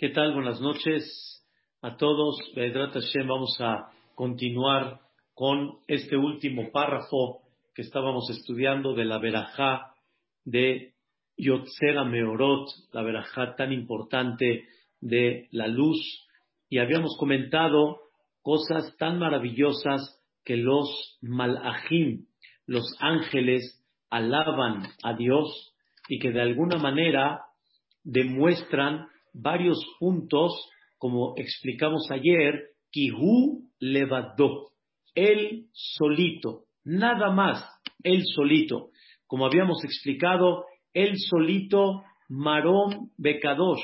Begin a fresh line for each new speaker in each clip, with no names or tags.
¿Qué tal? Buenas noches a todos. Vamos a continuar con este último párrafo que estábamos estudiando de la verajá de Yotzera Meorot, la verajá tan importante de la luz. Y habíamos comentado cosas tan maravillosas que los malajim, los ángeles, alaban a Dios y que de alguna manera demuestran varios puntos, como explicamos ayer, Kihu levadó, él solito, nada más, él solito. Como habíamos explicado, él solito, Marón Bekadosh,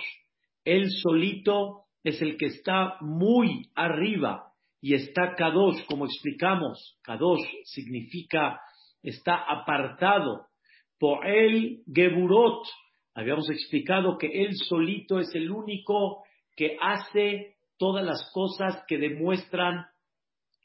él solito es el que está muy arriba y está Kadosh, como explicamos. Kadosh significa está apartado. Por él Geburot, Habíamos explicado que Él solito es el único que hace todas las cosas que demuestran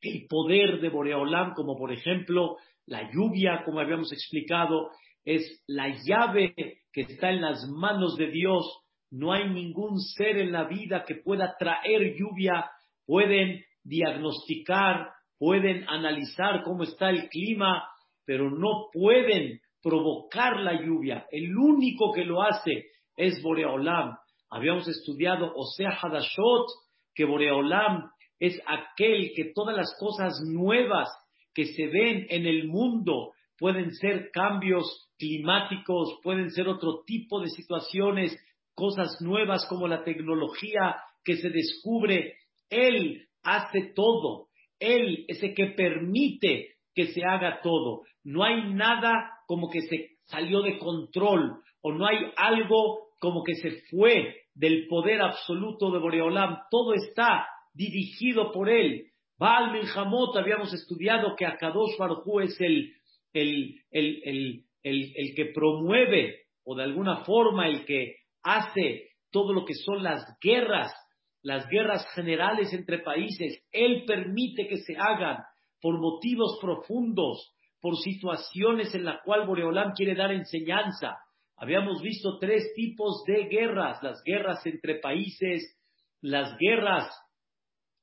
el poder de Boreolam, como por ejemplo la lluvia, como habíamos explicado, es la llave que está en las manos de Dios. No hay ningún ser en la vida que pueda traer lluvia. Pueden diagnosticar, pueden analizar cómo está el clima, pero no pueden provocar la lluvia. El único que lo hace es Boreolam. Habíamos estudiado Osea Hadashot, que Boreolam es aquel que todas las cosas nuevas que se ven en el mundo pueden ser cambios climáticos, pueden ser otro tipo de situaciones, cosas nuevas como la tecnología que se descubre. Él hace todo. Él es el que permite que se haga todo. No hay nada como que se salió de control o no hay algo como que se fue del poder absoluto de Boreolam. Todo está dirigido por él. Baal Milhamot habíamos estudiado que Akadosh Barhu es el, el, el, el, que promueve o de alguna forma el que hace todo lo que son las guerras, las guerras generales entre países. Él permite que se hagan por motivos profundos por situaciones en las cuales Boreolam quiere dar enseñanza. Habíamos visto tres tipos de guerras, las guerras entre países, las guerras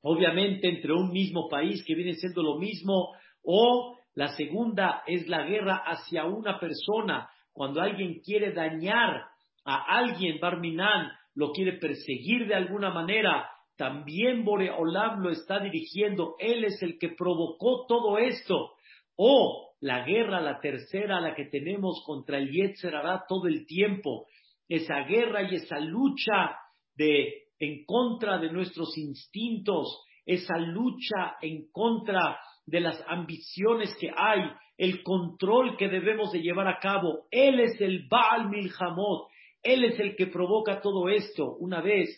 obviamente entre un mismo país que viene siendo lo mismo, o la segunda es la guerra hacia una persona, cuando alguien quiere dañar a alguien, Barminan, lo quiere perseguir de alguna manera, también Boreolam lo está dirigiendo, él es el que provocó todo esto, o la guerra, la tercera, la que tenemos contra el Yetzer todo el tiempo, esa guerra y esa lucha de en contra de nuestros instintos, esa lucha en contra de las ambiciones que hay, el control que debemos de llevar a cabo. Él es el Baal Milhamot, él es el que provoca todo esto. Una vez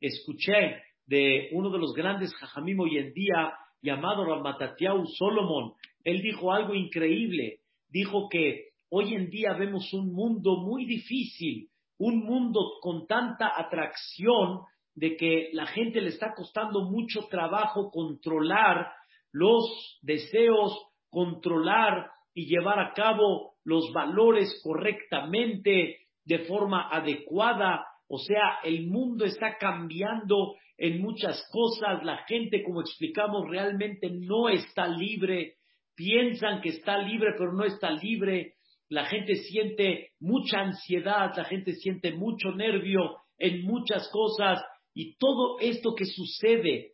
escuché de uno de los grandes jajamim hoy en día, llamado Ramatatiau Solomon, él dijo algo increíble. Dijo que hoy en día vemos un mundo muy difícil, un mundo con tanta atracción de que la gente le está costando mucho trabajo controlar los deseos, controlar y llevar a cabo los valores correctamente, de forma adecuada. O sea, el mundo está cambiando en muchas cosas. La gente, como explicamos, realmente no está libre piensan que está libre, pero no está libre. La gente siente mucha ansiedad, la gente siente mucho nervio en muchas cosas y todo esto que sucede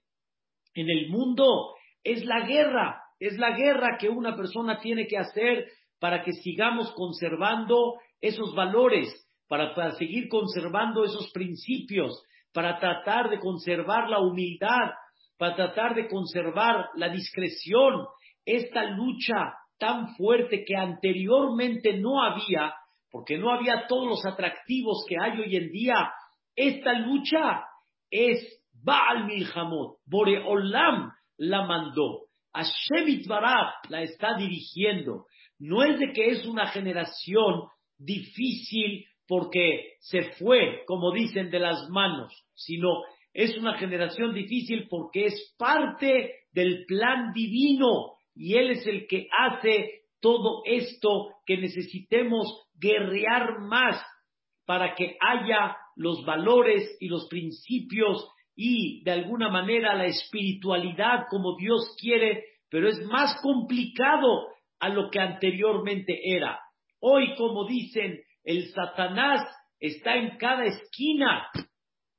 en el mundo es la guerra, es la guerra que una persona tiene que hacer para que sigamos conservando esos valores, para, para seguir conservando esos principios, para tratar de conservar la humildad, para tratar de conservar la discreción, esta lucha tan fuerte que anteriormente no había, porque no había todos los atractivos que hay hoy en día, esta lucha es Baal Milhamot, Boreolam la mandó, Hashem Baraj la está dirigiendo. No es de que es una generación difícil porque se fue, como dicen, de las manos, sino es una generación difícil porque es parte del plan divino y Él es el que hace todo esto que necesitemos guerrear más para que haya los valores y los principios y de alguna manera la espiritualidad como Dios quiere, pero es más complicado a lo que anteriormente era. Hoy, como dicen, el Satanás está en cada esquina.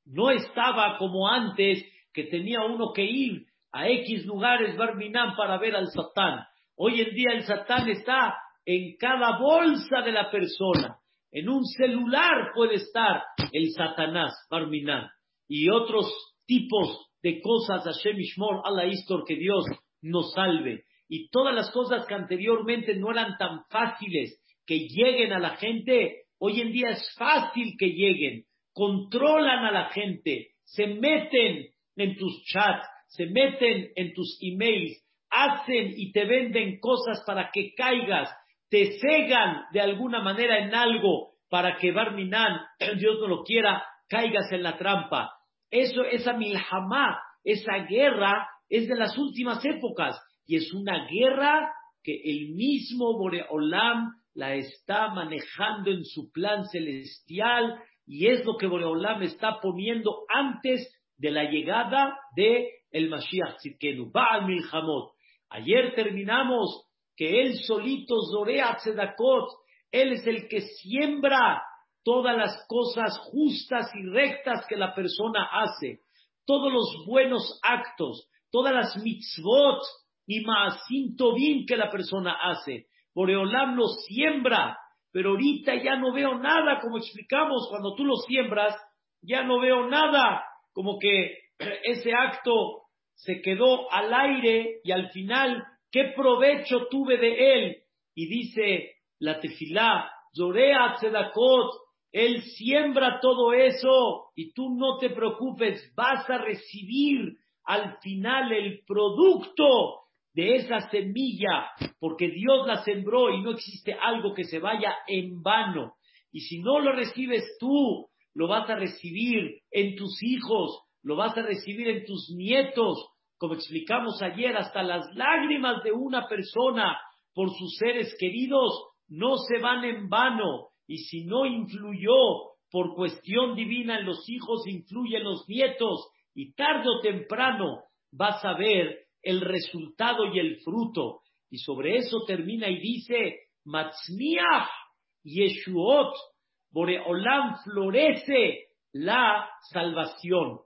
No estaba como antes, que tenía uno que ir a X lugares, Barminam, para ver al Satán. Hoy en día el Satán está en cada bolsa de la persona. En un celular puede estar el Satanás, Barminam. Y otros tipos de cosas, Hashem Ishmor, Allah Istor, que Dios nos salve. Y todas las cosas que anteriormente no eran tan fáciles que lleguen a la gente, hoy en día es fácil que lleguen. Controlan a la gente, se meten en tus chats, se meten en tus emails, hacen y te venden cosas para que caigas, te cegan de alguna manera en algo para que Barminan, Dios no lo quiera, caigas en la trampa. Eso, esa milhamá, esa guerra es de las últimas épocas y es una guerra que el mismo Boreolam la está manejando en su plan celestial y es lo que Boreolam está poniendo antes de la llegada de el Mashiach Tzidkenu, Baal Milhamot. Ayer terminamos que él solito Zorea Tzedakot, él es el que siembra todas las cosas justas y rectas que la persona hace, todos los buenos actos, todas las mitzvot y maasim tovim que la persona hace. Boreolam lo siembra, pero ahorita ya no veo nada, como explicamos, cuando tú lo siembras, ya no veo nada, como que ese acto se quedó al aire y al final, ¿qué provecho tuve de él? Y dice la tefilá, Zorea Tzedakot, él siembra todo eso y tú no te preocupes, vas a recibir al final el producto de esa semilla, porque Dios la sembró y no existe algo que se vaya en vano. Y si no lo recibes tú, lo vas a recibir en tus hijos, lo vas a recibir en tus nietos, como explicamos ayer, hasta las lágrimas de una persona por sus seres queridos no se van en vano. Y si no influyó por cuestión divina en los hijos, influye en los nietos. Y tarde o temprano vas a ver el resultado y el fruto. Y sobre eso termina y dice, Matzmiach Yeshuot, Boreolam florece la salvación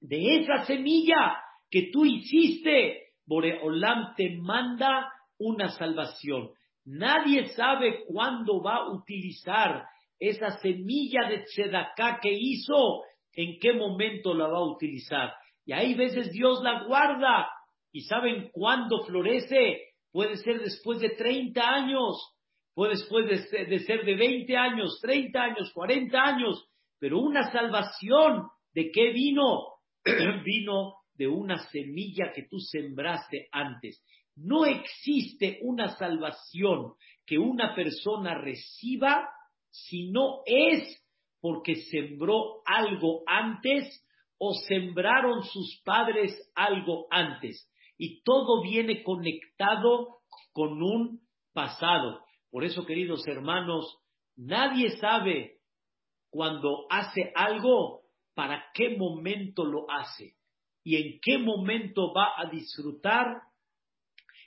de esa semilla que tú hiciste, Boreolam te manda una salvación. Nadie sabe cuándo va a utilizar esa semilla de tzedaká que hizo, en qué momento la va a utilizar. Y ahí veces Dios la guarda. ¿Y saben cuándo florece? Puede ser después de 30 años, puede después de ser de 20 años, 30 años, 40 años, pero una salvación, ¿de qué vino? Vino de una semilla que tú sembraste antes. No existe una salvación que una persona reciba si no es porque sembró algo antes o sembraron sus padres algo antes. Y todo viene conectado con un pasado. Por eso, queridos hermanos, nadie sabe cuando hace algo para qué momento lo hace y en qué momento va a disfrutar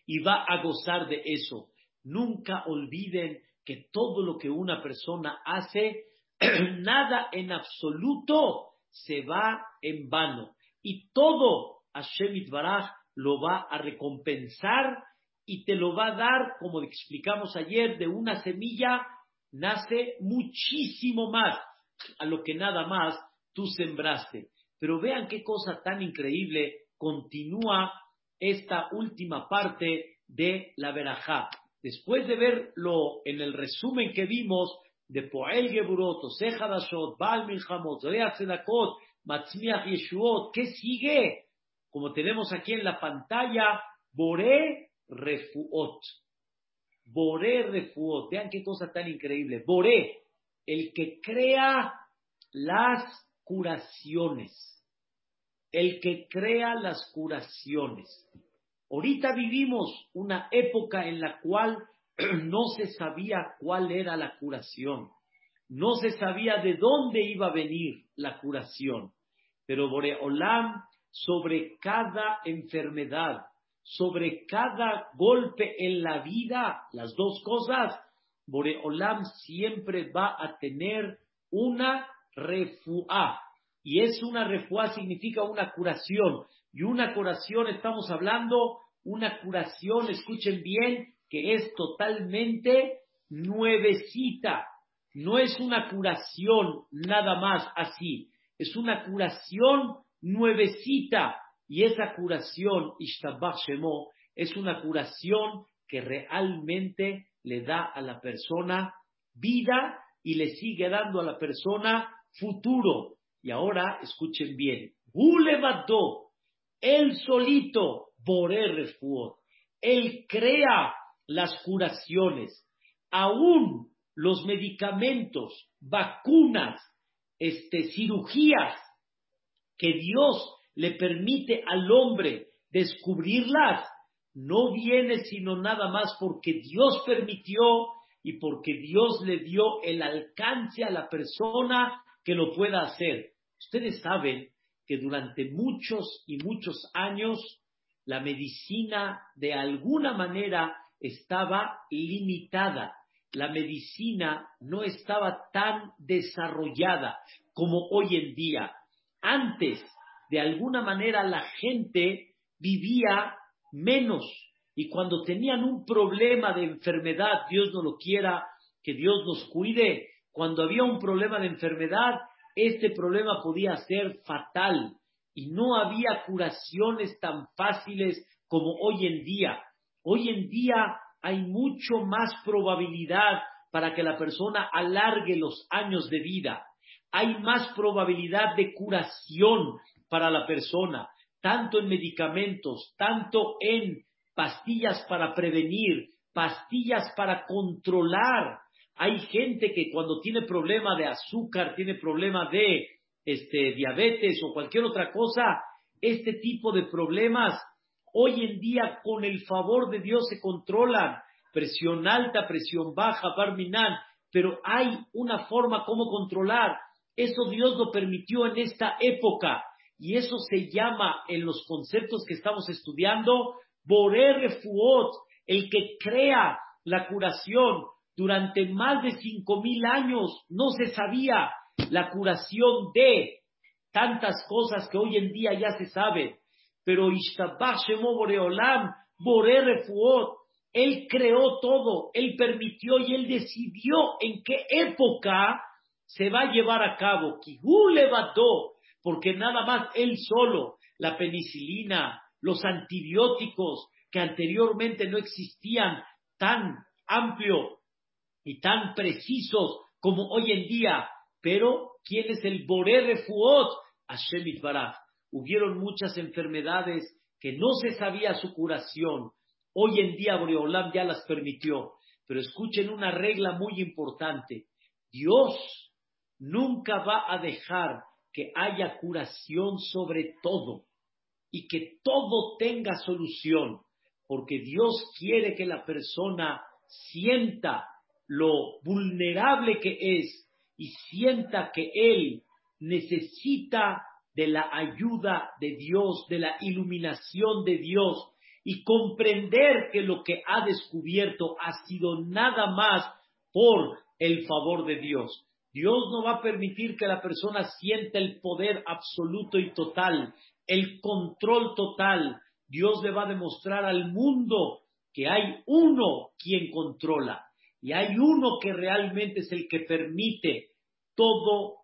y va a gozar de eso. Nunca olviden que todo lo que una persona hace, nada en absoluto se va en vano. Y todo Hashem Baraj lo va a recompensar y te lo va a dar, como explicamos ayer, de una semilla nace muchísimo más a lo que nada más tú sembraste. Pero vean qué cosa tan increíble continúa esta última parte de la verajá. Después de verlo en el resumen que vimos de Poel Geburot, Oseja Dashot, Baal Milhamot, Zorea Tzedakot, Matzmiach Yeshuot, ¿qué sigue? Como tenemos aquí en la pantalla, Boré Refuot. Boré Refuot. Vean qué cosa tan increíble. Boré, el que crea las curaciones. El que crea las curaciones. Ahorita vivimos una época en la cual no se sabía cuál era la curación. no se sabía de dónde iba a venir la curación. Pero Boreolam, sobre cada enfermedad, sobre cada golpe en la vida, las dos cosas, Boreolam siempre va a tener una refuá. Y es una refuá significa una curación. Y una curación, estamos hablando, una curación, escuchen bien, que es totalmente nuevecita. No es una curación nada más así. Es una curación nuevecita. Y esa curación, Ishtabach es una curación que realmente le da a la persona vida y le sigue dando a la persona futuro. Y ahora escuchen bien. Gulevadó, él solito, Refuot, él crea las curaciones, aún los medicamentos, vacunas, este, cirugías que Dios le permite al hombre descubrirlas, no viene sino nada más porque Dios permitió y porque Dios le dio el alcance a la persona que lo pueda hacer. Ustedes saben que durante muchos y muchos años la medicina de alguna manera estaba limitada. La medicina no estaba tan desarrollada como hoy en día. Antes, de alguna manera, la gente vivía menos y cuando tenían un problema de enfermedad, Dios no lo quiera, que Dios nos cuide, cuando había un problema de enfermedad, este problema podía ser fatal y no había curaciones tan fáciles como hoy en día. Hoy en día hay mucho más probabilidad para que la persona alargue los años de vida. Hay más probabilidad de curación para la persona, tanto en medicamentos, tanto en pastillas para prevenir, pastillas para controlar. Hay gente que cuando tiene problema de azúcar, tiene problema de este, diabetes o cualquier otra cosa, este tipo de problemas hoy en día con el favor de Dios se controlan. Presión alta, presión baja, barminan, pero hay una forma como controlar. Eso Dios lo permitió en esta época y eso se llama en los conceptos que estamos estudiando Boré Refuot, el que crea la curación. Durante más de cinco mil años no se sabía la curación de tantas cosas que hoy en día ya se sabe. Pero Ishtabach Shemo Boreolam, Boré Refuot, él creó todo, él permitió y él decidió en qué época se va a llevar a cabo. Kihu levantó, porque nada más él solo, la penicilina, los antibióticos que anteriormente no existían tan amplio y tan precisos como hoy en día. Pero, ¿quién es el Boré Refuot? Hashem Itbaraj. Hubieron muchas enfermedades que no se sabía su curación. Hoy en día Boreolam ya las permitió. Pero escuchen una regla muy importante. Dios nunca va a dejar que haya curación sobre todo y que todo tenga solución, porque Dios quiere que la persona sienta lo vulnerable que es y sienta que él necesita de la ayuda de Dios, de la iluminación de Dios y comprender que lo que ha descubierto ha sido nada más por el favor de Dios. Dios no va a permitir que la persona sienta el poder absoluto y total, el control total. Dios le va a demostrar al mundo que hay uno quien controla y hay uno que realmente es el que permite todo,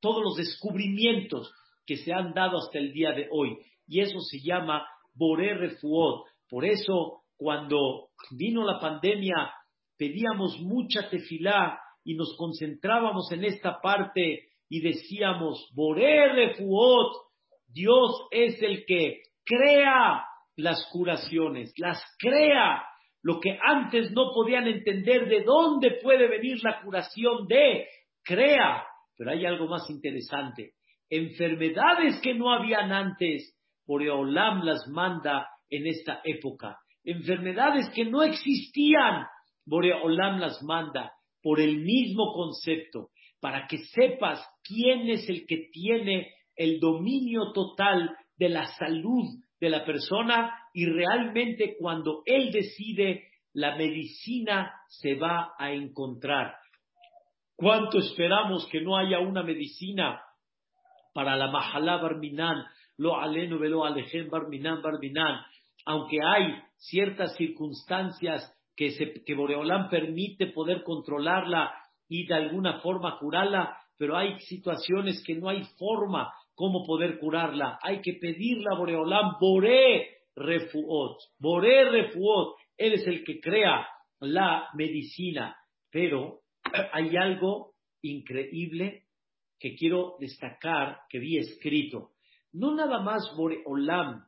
todos los descubrimientos que se han dado hasta el día de hoy. Y eso se llama Boré Refuot. Por eso, cuando vino la pandemia, pedíamos mucha tefilá y nos concentrábamos en esta parte y decíamos, Boré Refuot, Dios es el que crea las curaciones, las crea. Lo que antes no podían entender de dónde puede venir la curación de, crea. Pero hay algo más interesante. Enfermedades que no habían antes, Boreolam las manda en esta época. Enfermedades que no existían, Boreolam las manda por el mismo concepto. para que sepas quién es el que tiene el dominio total de la salud de la persona y realmente cuando él decide, la medicina se va a encontrar. ¿Cuánto esperamos que no haya una medicina para la Mahalá Barminan, lo aleno velo Barminan Barminan? Aunque hay ciertas circunstancias que, se, que Boreolán permite poder controlarla y de alguna forma curarla, pero hay situaciones que no hay forma cómo poder curarla. Hay que pedirle a Boreolán, Boré Refuot, Boré Refuot, él es el que crea la medicina, pero hay algo increíble que quiero destacar que vi escrito. No nada más Boreolam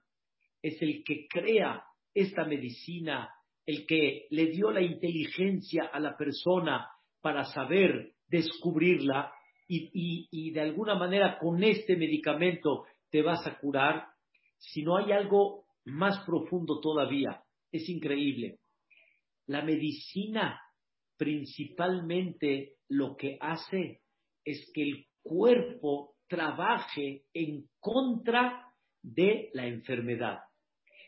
es el que crea esta medicina, el que le dio la inteligencia a la persona para saber descubrirla y, y, de alguna manera con este medicamento te vas a curar, sino hay algo más profundo todavía. Es increíble. La medicina principalmente lo que hace es que el cuerpo trabaje en contra de la enfermedad.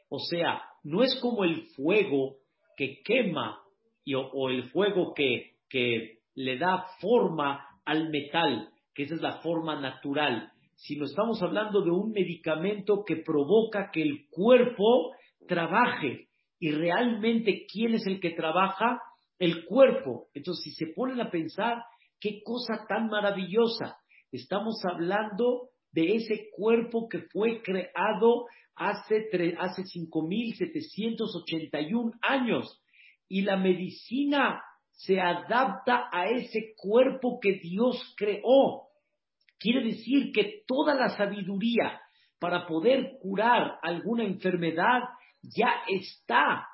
O sea, no es como el fuego que quema o, el fuego que, que le da forma al metal, que esa es la forma natural, sino estamos hablando de un medicamento que provoca que el cuerpo trabaje. Y realmente, ¿quién es el que trabaja? El cuerpo. Entonces, si se ponen a pensar, qué cosa tan maravillosa. Estamos hablando de ese cuerpo que fue creado hace, hace 5.781 años. Y la medicina se adapta a ese cuerpo que Dios creó. Quiere decir que toda la sabiduría para poder curar alguna enfermedad ya está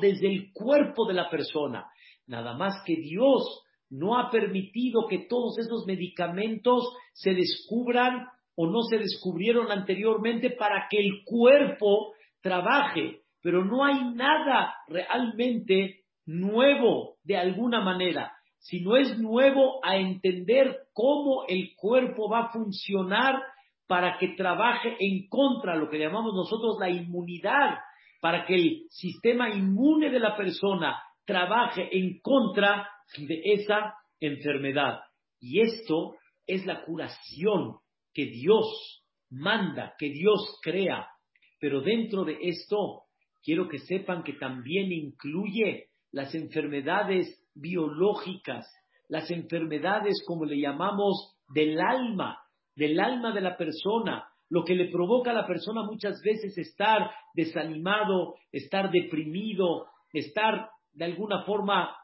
desde el cuerpo de la persona. Nada más que Dios no ha permitido que todos esos medicamentos se descubran o no se descubrieron anteriormente para que el cuerpo trabaje, pero no hay nada realmente nuevo de alguna manera, sino es nuevo a entender cómo el cuerpo va a funcionar para que trabaje en contra, lo que llamamos nosotros la inmunidad, para que el sistema inmune de la persona trabaje en contra de esa enfermedad. Y esto es la curación que Dios manda, que Dios crea. Pero dentro de esto, quiero que sepan que también incluye las enfermedades biológicas, las enfermedades, como le llamamos, del alma, del alma de la persona, lo que le provoca a la persona muchas veces estar desanimado, estar deprimido, estar de alguna forma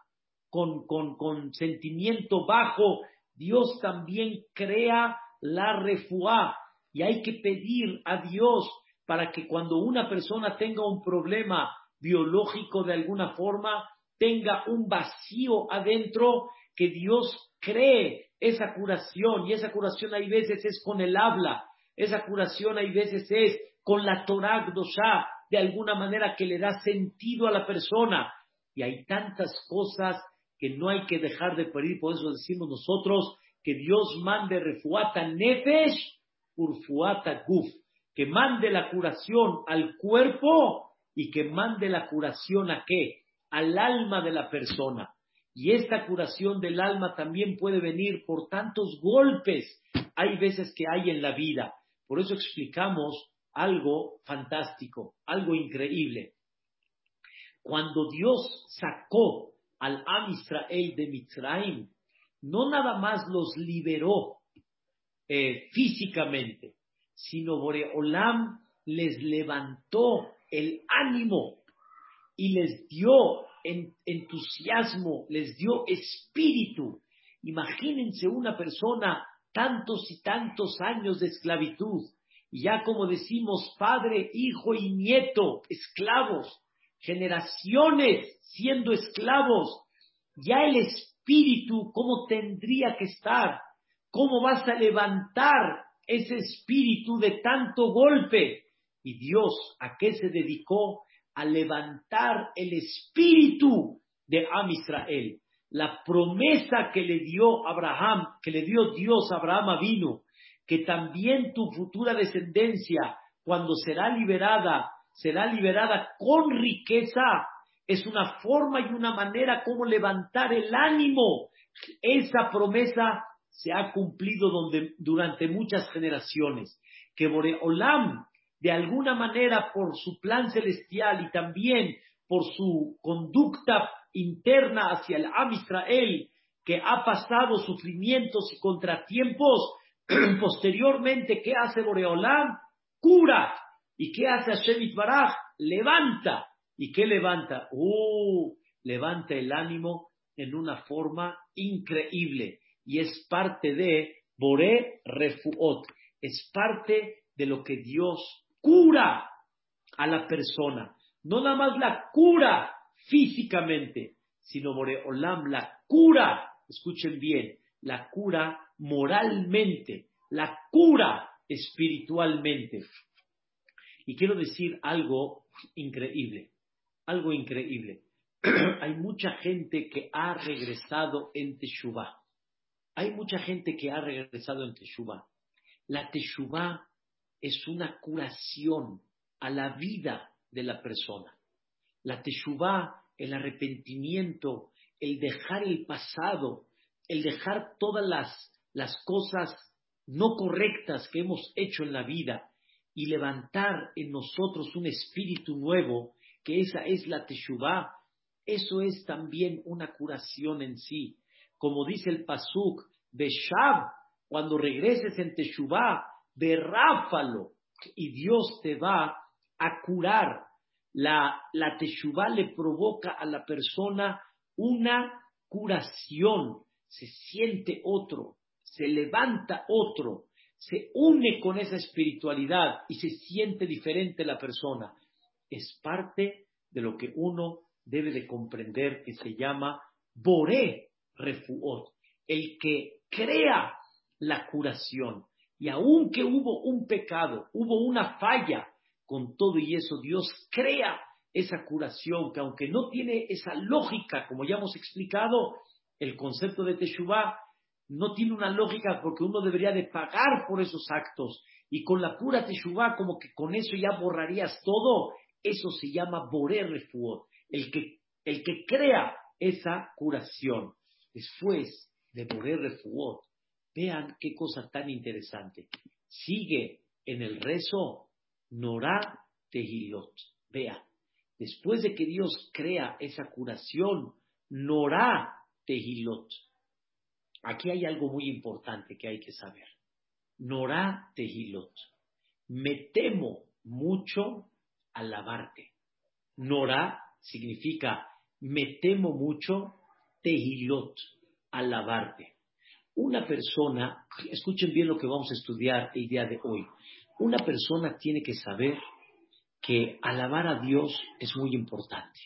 con, con, sentimiento bajo. Dios también crea la refuá y hay que pedir a Dios para que cuando una persona tenga un problema biológico de alguna forma, tenga un vacío adentro, que Dios cree esa curación y esa curación hay veces es con el habla, esa curación hay veces es con la Torah Dosha, de alguna manera que le da sentido a la persona. Y hay tantas cosas que no hay que dejar de pedir, por eso decimos nosotros que Dios mande refuata nefesh, urfuata guf, que mande la curación al cuerpo y que mande la curación a qué? Al alma de la persona. Y esta curación del alma también puede venir por tantos golpes hay veces que hay en la vida. Por eso explicamos algo fantástico, algo increíble. Cuando Dios sacó al Am Israel de Mitzrayim, no nada más los liberó eh, físicamente, sino Boreolam les levantó el ánimo y les dio entusiasmo, les dio espíritu. Imagínense una persona tantos y tantos años de esclavitud, y ya como decimos, padre, hijo y nieto, esclavos, generaciones siendo esclavos, ya el espíritu, ¿cómo tendría que estar? ¿Cómo vas a levantar ese espíritu de tanto golpe? Y Dios, ¿a qué se dedicó? A levantar el espíritu de Am Israel. la promesa que le dio Abraham, que le dio Dios a Abraham vino, que también tu futura descendencia, cuando será liberada, será liberada con riqueza, es una forma y una manera como levantar el ánimo. Esa promesa se ha cumplido durante muchas generaciones. Que Boreolam, de alguna manera, por su plan celestial y también por su conducta interna hacia el Am Israel, que ha pasado sufrimientos y contratiempos, posteriormente, ¿qué hace Boreolam? Cura. ¿Y qué hace Hashem Baraj? Levanta. ¿Y qué levanta? ¡Uh! Levanta el ánimo en una forma increíble. Y es parte de Bore Refuot. Es parte de lo que Dios cura a la persona. No nada más la cura físicamente, sino Boreolam la cura, escuchen bien, la cura moralmente, la cura espiritualmente. Y quiero decir algo increíble, algo increíble. Hay mucha gente que ha regresado en Teshuvah. Hay mucha gente que ha regresado en Teshuvah. La Teshuvah es una curación a la vida de la persona. La Teshuvah, el arrepentimiento, el dejar el pasado, el dejar todas las, las cosas no correctas que hemos hecho en la vida y levantar en nosotros un espíritu nuevo, que esa es la Teshuvah, eso es también una curación en sí. Como dice el Pasuk, Beshav, cuando regreses en Teshuvah, berráfalo, y Dios te va a curar. La, la Teshuvah le provoca a la persona una curación, se siente otro, se levanta otro, se une con esa espiritualidad y se siente diferente la persona. Es parte de lo que uno debe de comprender que se llama Boré Refuot, el que crea la curación. Y aunque hubo un pecado, hubo una falla, con todo y eso Dios crea esa curación que aunque no tiene esa lógica, como ya hemos explicado, el concepto de Teshuvah no tiene una lógica porque uno debería de pagar por esos actos y con la pura Teshuvah como que con eso ya borrarías todo, eso se llama Boré Refuot, el que, el que crea esa curación. Después de Boré Refuot, vean qué cosa tan interesante. Sigue en el rezo Norá Tehilot. Vean, después de que Dios crea esa curación, Norá Tehilot. Aquí hay algo muy importante que hay que saber. Norá Tehilot. Me temo mucho alabarte. Norá significa me temo mucho Tehilot, alabarte. Una persona, escuchen bien lo que vamos a estudiar el día de hoy. Una persona tiene que saber que alabar a Dios es muy importante.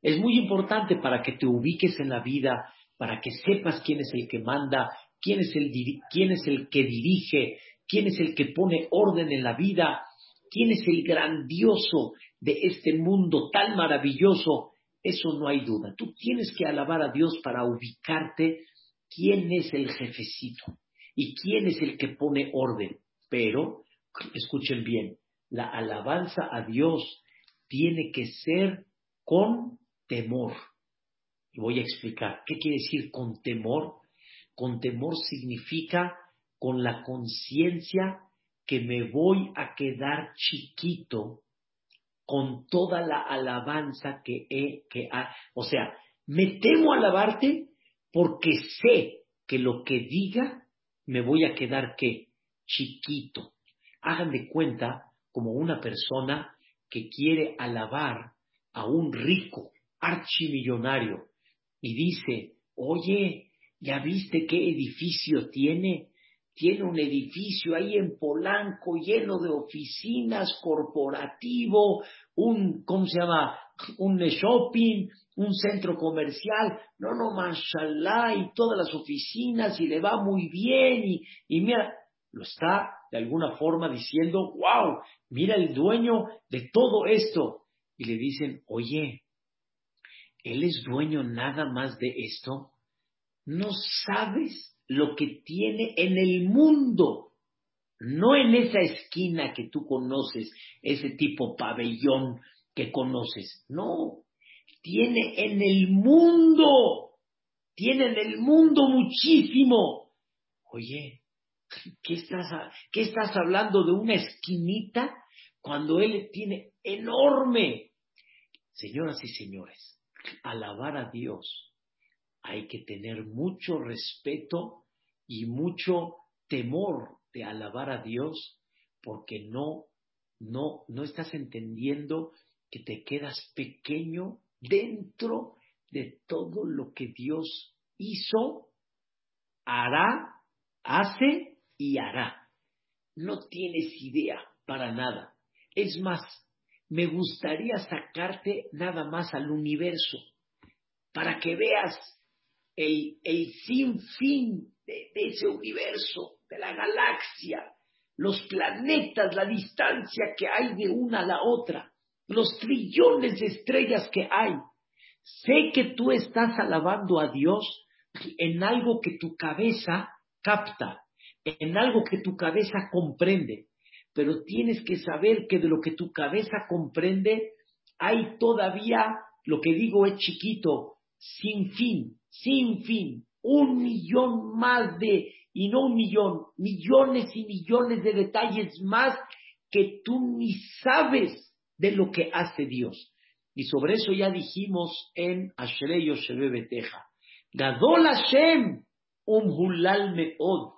Es muy importante para que te ubiques en la vida, para que sepas quién es el que manda, quién es el, quién es el que dirige, quién es el que pone orden en la vida, quién es el grandioso de este mundo tan maravilloso. Eso no hay duda. Tú tienes que alabar a Dios para ubicarte quién es el jefecito y quién es el que pone orden. Pero, escuchen bien, la alabanza a Dios tiene que ser con temor. Y voy a explicar. ¿Qué quiere decir con temor? Con temor significa con la conciencia que me voy a quedar chiquito con toda la alabanza que he, que ha, o sea, me temo alabarte porque sé que lo que diga me voy a quedar que chiquito. Hagan de cuenta como una persona que quiere alabar a un rico archimillonario y dice, oye, ¿ya viste qué edificio tiene? Tiene un edificio ahí en Polanco lleno de oficinas, corporativo, un, ¿cómo se llama? Un shopping, un centro comercial, no, no, mashallah, y todas las oficinas, y le va muy bien, y, y mira, lo está de alguna forma diciendo, wow, mira el dueño de todo esto. Y le dicen, oye, Él es dueño nada más de esto. No sabes lo que tiene en el mundo, no en esa esquina que tú conoces, ese tipo pabellón que conoces. No, tiene en el mundo, tiene en el mundo muchísimo. Oye, ¿qué estás, qué estás hablando de una esquinita cuando Él tiene enorme? Señoras y señores, alabar a Dios hay que tener mucho respeto y mucho temor de alabar a Dios porque no, no, no estás entendiendo que te quedas pequeño dentro de todo lo que Dios hizo, hará, hace y hará. No tienes idea para nada. Es más, me gustaría sacarte nada más al universo para que veas el, el sinfín de, de ese universo, de la galaxia, los planetas, la distancia que hay de una a la otra, los trillones de estrellas que hay. Sé que tú estás alabando a Dios en algo que tu cabeza capta, en algo que tu cabeza comprende pero tienes que saber que de lo que tu cabeza comprende hay todavía, lo que digo es chiquito, sin fin, sin fin, un millón más de, y no un millón, millones y millones de detalles más que tú ni sabes de lo que hace Dios. Y sobre eso ya dijimos en Ashrei Yoshebe Beteja. Gadol Hashem, Umhulal Meod.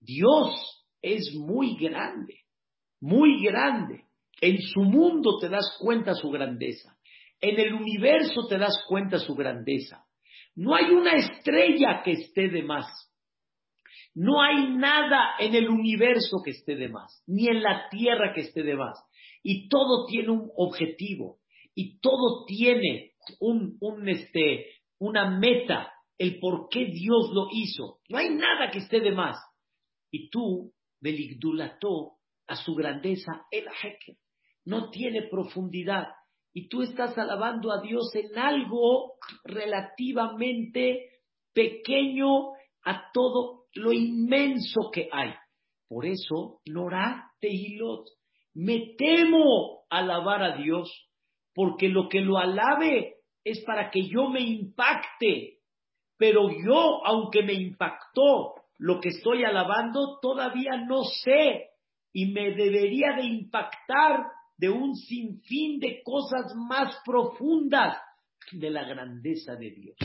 Dios es muy grande muy grande. En su mundo te das cuenta su grandeza. En el universo te das cuenta su grandeza. No hay una estrella que esté de más. No hay nada en el universo que esté de más, ni en la tierra que esté de más. Y todo tiene un objetivo, y todo tiene un, un este, una meta, el por qué Dios lo hizo. No hay nada que esté de más. Y tú, Beligdulato, a su grandeza, el Heker. No tiene profundidad. Y tú estás alabando a Dios en algo relativamente pequeño a todo lo inmenso que hay. Por eso, Norá Tehilot, me temo alabar a Dios, porque lo que lo alabe es para que yo me impacte. Pero yo, aunque me impactó lo que estoy alabando, todavía no sé y me debería de impactar de un sinfín de cosas más profundas de la grandeza de Dios.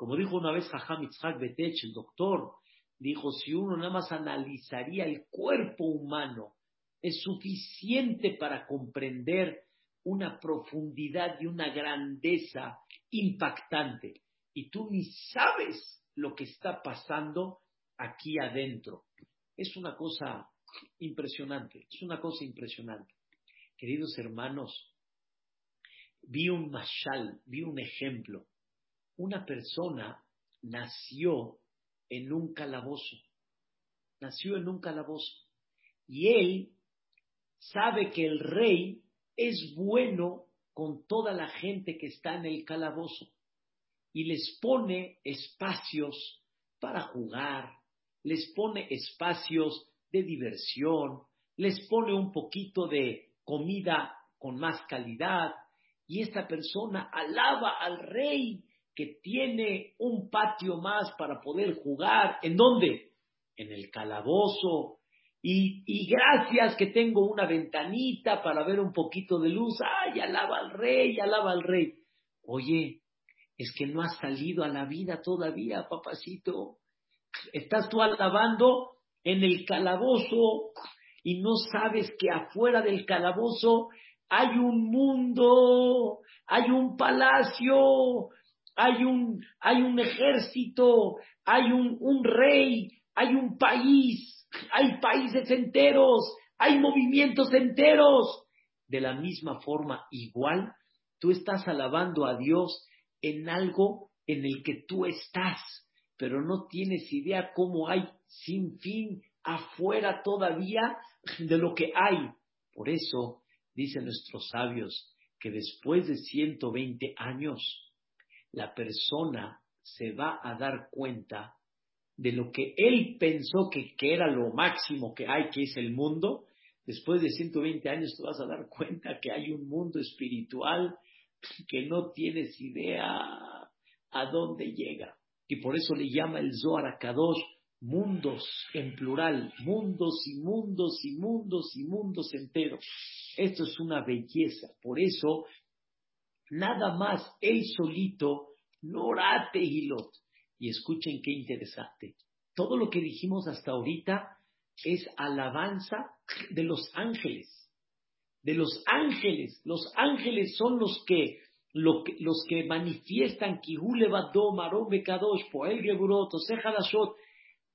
Como dijo una vez Jajam Itzhak Betech, el doctor, dijo, si uno nada más analizaría el cuerpo humano, es suficiente para comprender una profundidad y una grandeza impactante. Y tú ni sabes lo que está pasando aquí adentro. Es una cosa impresionante, es una cosa impresionante. Queridos hermanos, vi un mashal, vi un ejemplo. Una persona nació en un calabozo, nació en un calabozo, y él sabe que el rey es bueno con toda la gente que está en el calabozo y les pone espacios para jugar, les pone espacios de diversión, les pone un poquito de comida con más calidad y esta persona alaba al rey que tiene un patio más para poder jugar. ¿En dónde? En el calabozo. Y, y, gracias que tengo una ventanita para ver un poquito de luz. ¡Ay, alaba al rey, alaba al rey! Oye, es que no has salido a la vida todavía, papacito. Estás tú alabando en el calabozo y no sabes que afuera del calabozo hay un mundo, hay un palacio, hay un, hay un ejército, hay un, un rey, hay un país, hay países enteros, hay movimientos enteros. De la misma forma, igual, tú estás alabando a Dios en algo en el que tú estás, pero no tienes idea cómo hay sin fin afuera todavía de lo que hay. Por eso dicen nuestros sabios que después de 120 años la persona se va a dar cuenta de lo que él pensó que, que, era lo máximo que hay, que es el mundo, después de 120 años te vas a dar cuenta que hay un mundo espiritual que no tienes idea a dónde llega. Y por eso le llama el Zohar a Kadosh mundos en plural, mundos y mundos y mundos y mundos enteros. Esto es una belleza. Por eso, nada más él solito, Norate Hilot. Y escuchen qué interesante. Todo lo que dijimos hasta ahorita es alabanza de los ángeles. De los ángeles. Los ángeles son los que, los que manifiestan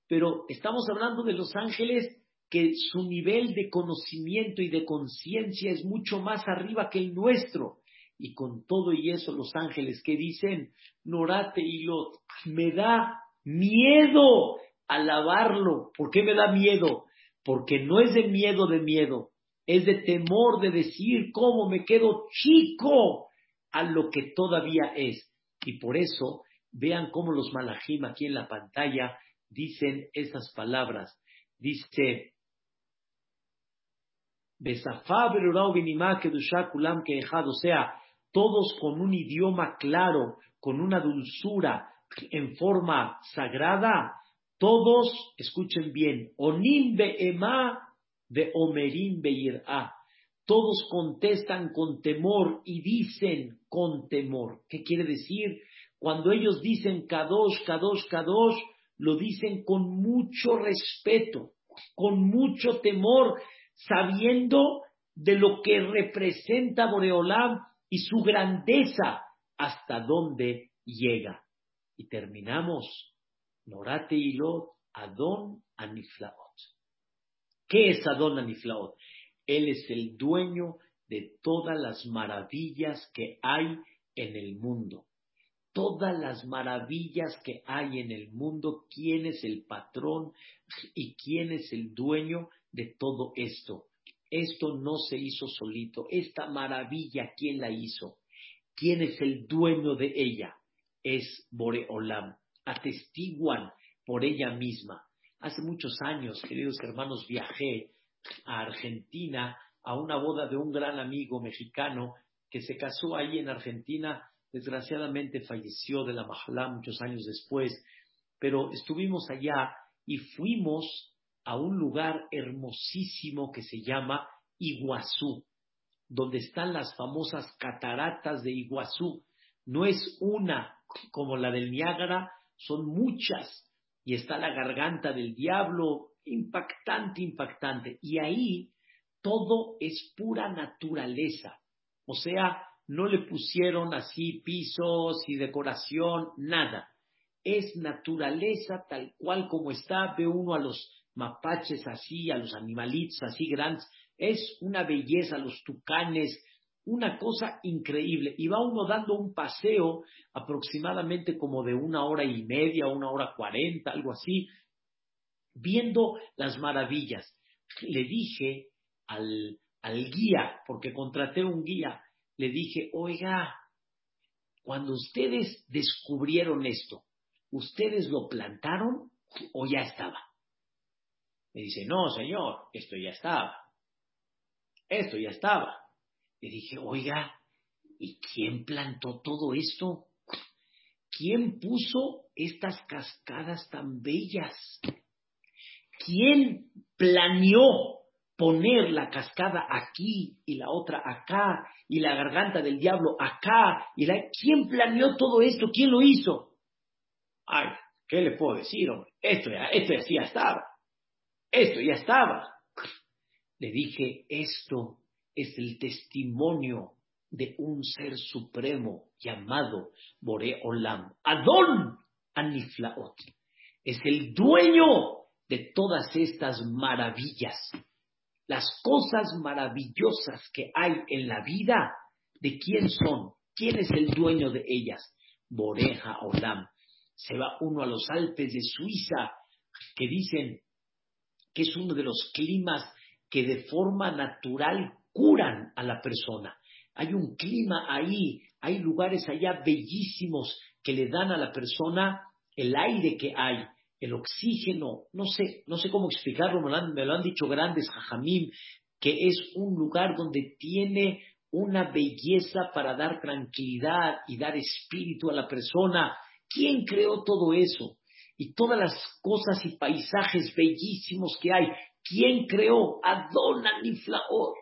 pero estamos hablando de los ángeles que su nivel de conocimiento y de conciencia es mucho más arriba que el nuestro. Y con todo y eso los ángeles que dicen, Norate y Lot, me da miedo alabarlo. ¿Por qué me da miedo? Porque no es de miedo de miedo, es de temor de decir cómo me quedo chico a lo que todavía es. Y por eso, vean cómo los malajim aquí en la pantalla dicen esas palabras. Dice, o sea, todos con un idioma claro, con una dulzura en forma sagrada, todos, escuchen bien, onim ema de omerim beir'a. Todos contestan con temor y dicen con temor. ¿Qué quiere decir? Cuando ellos dicen kadosh, kadosh, kadosh, lo dicen con mucho respeto, con mucho temor, sabiendo de lo que representa Boreolam y su grandeza, hasta dónde llega. Y terminamos, Norate Lot, Adon Aniflaot. ¿Qué es Adon Aniflaot? Él es el dueño de todas las maravillas que hay en el mundo todas las maravillas que hay en el mundo, quién es el patrón y quién es el dueño de todo esto. Esto no se hizo solito. Esta maravilla, ¿quién la hizo? ¿Quién es el dueño de ella? Es Boreolam. Atestiguan por ella misma. Hace muchos años, queridos hermanos, viajé a Argentina a una boda de un gran amigo mexicano que se casó ahí en Argentina Desgraciadamente falleció de la Mahalá muchos años después, pero estuvimos allá y fuimos a un lugar hermosísimo que se llama Iguazú, donde están las famosas cataratas de Iguazú. No es una como la del Niágara, son muchas. Y está la garganta del diablo, impactante, impactante. Y ahí todo es pura naturaleza. O sea, no le pusieron así pisos y decoración, nada. Es naturaleza tal cual como está. Ve uno a los mapaches así, a los animalitos así grandes. Es una belleza, los tucanes, una cosa increíble. Y va uno dando un paseo aproximadamente como de una hora y media, una hora cuarenta, algo así, viendo las maravillas. Le dije al, al guía, porque contraté un guía, le dije, oiga, cuando ustedes descubrieron esto, ¿ustedes lo plantaron o ya estaba? Me dice, no, señor, esto ya estaba. Esto ya estaba. Le dije, oiga, ¿y quién plantó todo esto? ¿Quién puso estas cascadas tan bellas? ¿Quién planeó poner la cascada aquí y la otra acá y la garganta del diablo acá y la... ¿Quién planeó todo esto? ¿Quién lo hizo? Ay, ¿qué le puedo decir, hombre? Esto ya, esto ya estaba. Esto ya estaba. Le dije, esto es el testimonio de un ser supremo llamado Bore Olam. Adón Aniflaot. Es el dueño de todas estas maravillas las cosas maravillosas que hay en la vida, ¿de quién son? ¿Quién es el dueño de ellas? Boreja Olam. Se va uno a los Alpes de Suiza, que dicen que es uno de los climas que de forma natural curan a la persona. Hay un clima ahí, Hay lugares allá bellísimos que le dan a la persona el aire que hay, el oxígeno, no sé, no sé cómo explicarlo, me lo han, dicho grandes jajamim, que es un lugar donde tiene una belleza para dar tranquilidad y dar espíritu a la persona. ¿Quién creó todo eso? Y todas las cosas y paisajes bellísimos que hay. ¿Quién creó? Adona Niflaot.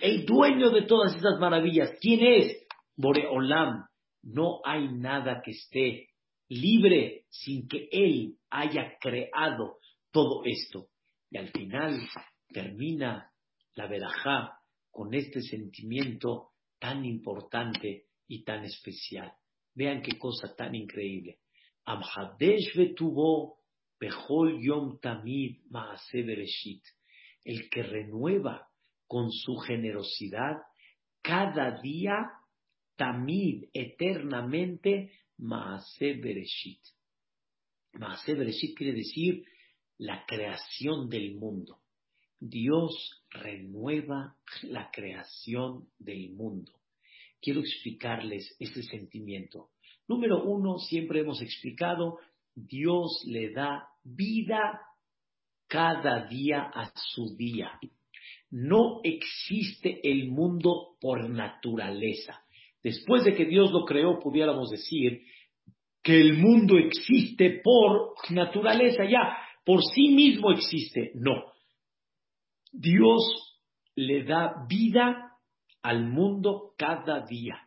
El dueño de todas esas maravillas. ¿Quién es? Boreolam. No hay nada que esté libre sin que Él haya creado todo esto. Y al final termina la verajá con este sentimiento tan importante y tan especial. Vean qué cosa tan increíble. Amhadesh vetuvo Behol Yom Tamid Maase Bereshit. El que renueva con su generosidad cada día, Tamid, eternamente, Maase Bereshit. Maase Bereshit quiere decir la creación del mundo. Dios renueva la creación del mundo. Quiero explicarles ese sentimiento. Número uno, siempre hemos explicado, Dios le da vida cada día a su día. No existe el mundo por naturaleza. Después de que Dios lo creó, pudiéramos decir que el mundo existe por naturaleza, ya, por sí mismo existe. No, Dios le da vida al mundo cada día,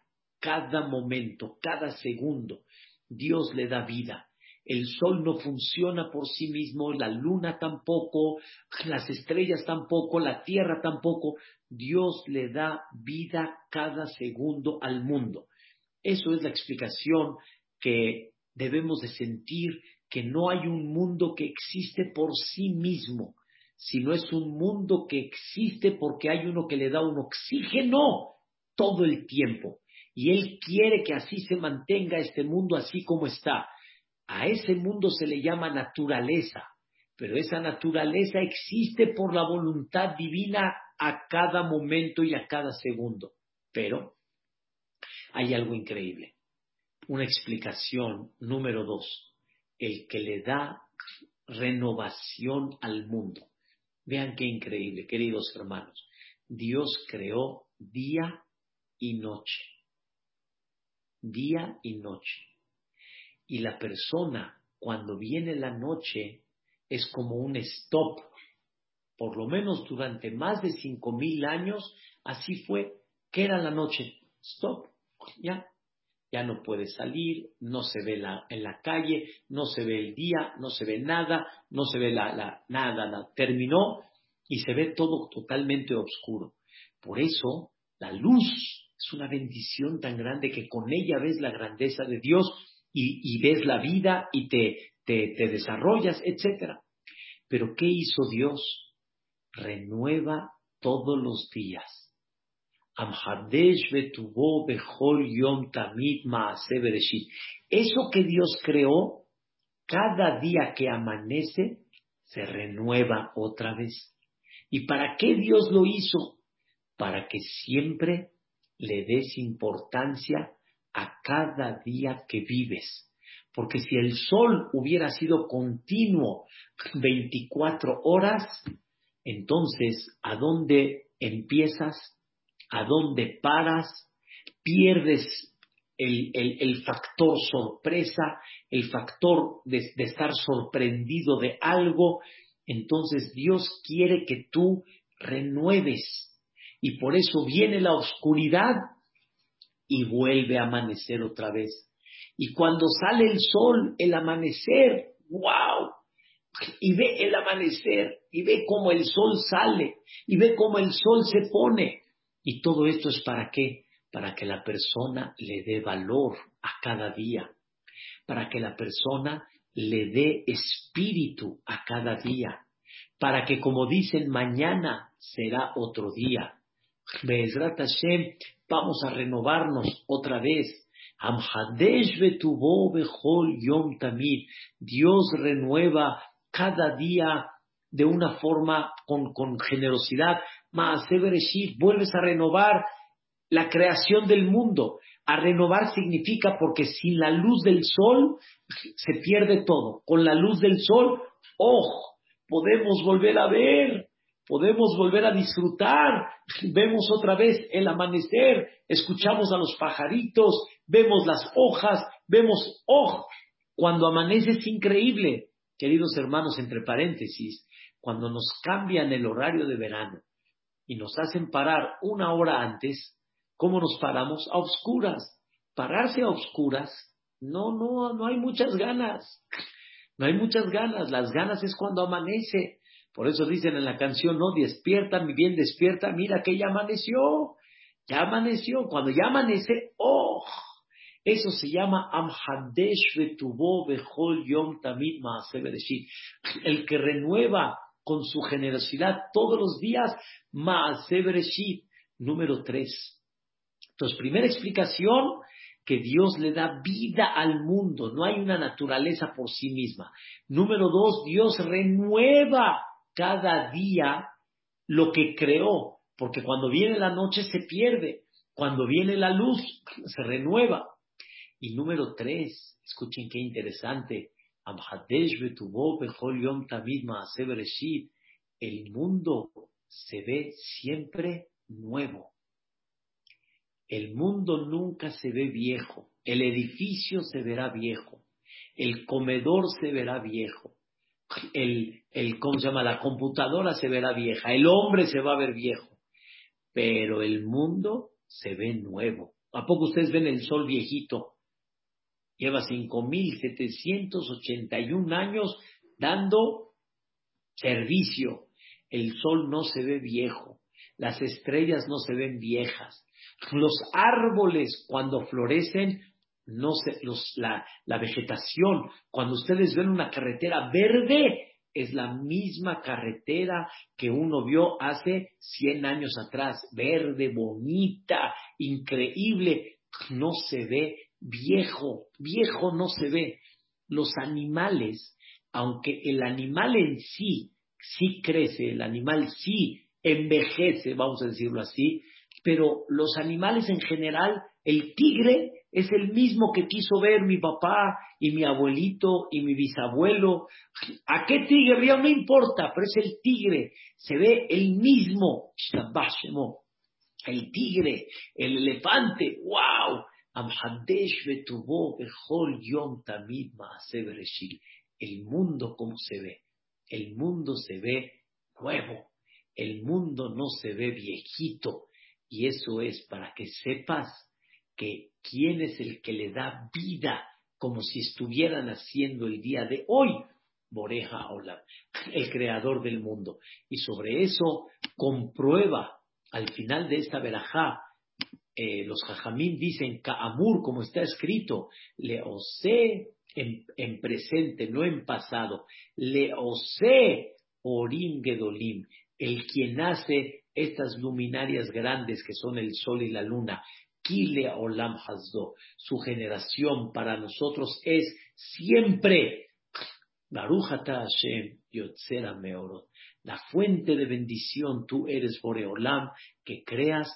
cada momento, cada segundo. Dios le da vida. El sol no funciona por sí mismo, la luna tampoco, las estrellas tampoco, la tierra tampoco. Dios le da vida cada segundo al mundo. Eso es la explicación que debemos de sentir que no hay un mundo que existe por sí mismo sino es un mundo que existe porque hay uno que le da un oxígeno todo el tiempo. Y Él quiere que así se mantenga este mundo así como está. A ese mundo se le llama naturaleza, pero esa naturaleza existe por la voluntad divina a cada momento y a cada segundo. Pero hay algo increíble. Una explicación número dos. El que le da renovación al mundo. Vean qué increíble, queridos hermanos. Dios creó día y noche. Día y noche. Y la persona, cuando viene la noche, es como un stop. Por lo menos durante más de cinco mil años, así fue. ¿Qué era la noche? Stop. Ya, ya no puede salir, no se ve la, en la calle, no se ve el día, no se ve nada, no se ve la, la, nada, nada, terminó y se ve todo totalmente oscuro. Por eso la luz es una bendición tan grande que con ella ves la grandeza de Dios y, ves la vida y te, te, desarrollas, etc. Pero ¿qué hizo Dios? Renueva todos los días eso que Dios creó, cada día que amanece, se renueva otra vez. ¿Y para qué Dios lo hizo? Para que siempre le des importancia a cada día que vives. Porque si el sol hubiera sido continuo 24 horas, entonces, ¿a dónde empiezas? a dónde paras, pierdes el, factor sorpresa, el factor de, de estar sorprendido de algo. Entonces Dios quiere que tú renueves. Y por eso viene la oscuridad y vuelve a amanecer otra vez. Y cuando sale el sol, el amanecer, wow, y ve el amanecer, y ve cómo el sol sale, y ve cómo el sol se pone. Y todo esto es para qué? Para que la persona le dé valor a cada día, para que la persona le dé espíritu a cada día, para que como dicen mañana será otro día. Vamos a renovarnos otra vez. Yom Tamid. Dios renueva cada día de una forma con, con generosidad. Maase Bereshit, vuelves a renovar la creación del mundo. A renovar significa porque sin la luz del sol se pierde todo. Con la luz del sol, oh, podemos volver a ver, podemos volver a disfrutar, vemos otra vez el amanecer, escuchamos a los pajaritos, vemos las hojas, vemos, oh, cuando amanece es increíble. Queridos hermanos, entre paréntesis, cuando nos cambian el horario de verano y nos hacen parar una hora antes, ¿cómo nos paramos? A oscuras. Pararse a oscuras, no, no, no hay muchas ganas. No hay muchas ganas. Las ganas es cuando amanece. Por eso dicen en la canción, no, despierta, mi bien, despierta, mira que ya amaneció. Ya amaneció. Cuando ya amanece, ¡oh! Eso se llama Amhadesh Betubo Bechol Yom Tamid El que renueva con su generosidad todos los días, Maase Número tres. Entonces, primera explicación, que Dios le da vida al mundo, no hay una naturaleza por sí misma. Número dos, Dios renueva cada día lo que creó, porque cuando viene la noche se pierde, cuando viene la luz se renueva. Y número tres, escuchen qué interesante, el mundo se ve siempre nuevo. El mundo nunca se ve viejo. El edificio se verá viejo. El comedor se verá viejo. El, el, ¿cómo se llama? La computadora se verá vieja. El hombre se va a ver viejo. Pero el mundo se ve nuevo. ¿A poco ustedes ven el sol viejito? Lleva 5.781 años dando servicio. El sol no se ve viejo. Las estrellas no se ven viejas. Los árboles cuando florecen, no la, la vegetación, cuando ustedes ven una carretera verde, es la misma carretera que uno vio hace 100 años atrás, verde, bonita, increíble, no se ve viejo, viejo no se ve. Los animales, aunque el animal en sí sí crece, el animal sí envejece, vamos a decirlo así, pero los animales en general, el tigre es el mismo que quiso ver mi papá y mi abuelito y mi bisabuelo. ¿A qué tigre? Ya no importa, pero es el tigre. Se ve el mismo. El tigre, el elefante. ¡Wow! El mundo como se ve. El mundo se ve nuevo. El mundo no se ve viejito y eso es para que sepas que quién es el que le da vida como si estuvieran haciendo el día de hoy. Boreja Olam, el creador del mundo. Y sobre eso comprueba al final de esta verajá, eh, los jajamín dicen Ka'amur, como está escrito, le osé en, en, presente, no en pasado, le osé orim gedolim, el quien hace estas luminarias grandes que son el sol y la luna, Kile Olam Hazdo, su generación para nosotros es siempre Baruchata Hashem Yotzera Meorot, la fuente de bendición, tú eres Boreolam, que creas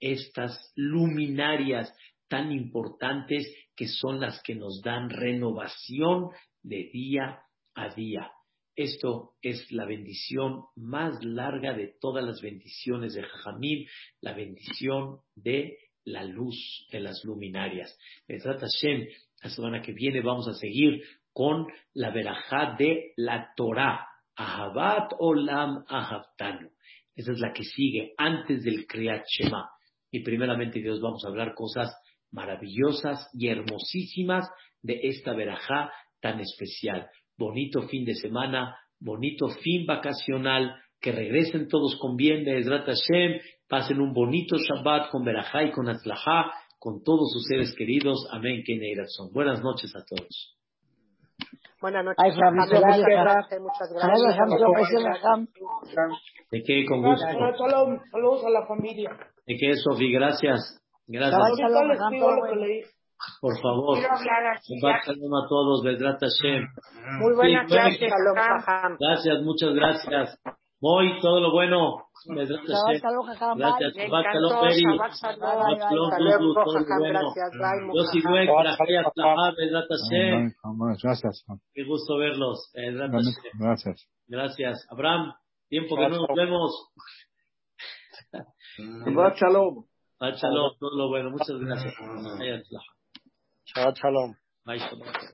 estas luminarias tan importantes que son las que nos dan renovación de día a día. Esto es la bendición más larga de todas las bendiciones de Jajamil, la bendición de la luz de las luminarias. Hashem, la semana que viene vamos a seguir con la verajá de la Torah. Ahabat Olam Ahabtanu. Esa es la que sigue antes del Kriyat Shema. Y primeramente Dios vamos a hablar cosas maravillosas y hermosísimas de esta verajá tan especial bonito fin de semana, bonito fin vacacional, que regresen todos con bien de Ezrat Hashem, pasen un bonito Shabbat con Berajá y con Atzlajá, con todos sus seres queridos. Amén, son. Buenas noches a todos.
Buenas noches. Muchas gracias.
De qué, con gusto.
Saludos a la familia.
De qué, Sofi, gracias. Gracias. Por favor. Shalom a todos, Hashem.
Muy buenas gracias.
Gracias, muchas gracias.
Muy, todo lo bueno. Gracias, Gracias, Shabbat Shalom, Peri. Shabbat Shalom, Dudu, todo lo bueno. Yossi Dweck, gracias, Bedrat Hashem.
Gracias.
Qué gusto verlos.
Gracias.
Gracias. Abraham, tiempo que no nos vemos.
Shabbat Shalom.
Shabbat Shalom, todo lo bueno. Muchas gracias.
Shabbat Shalom.
Bye, Shabbat.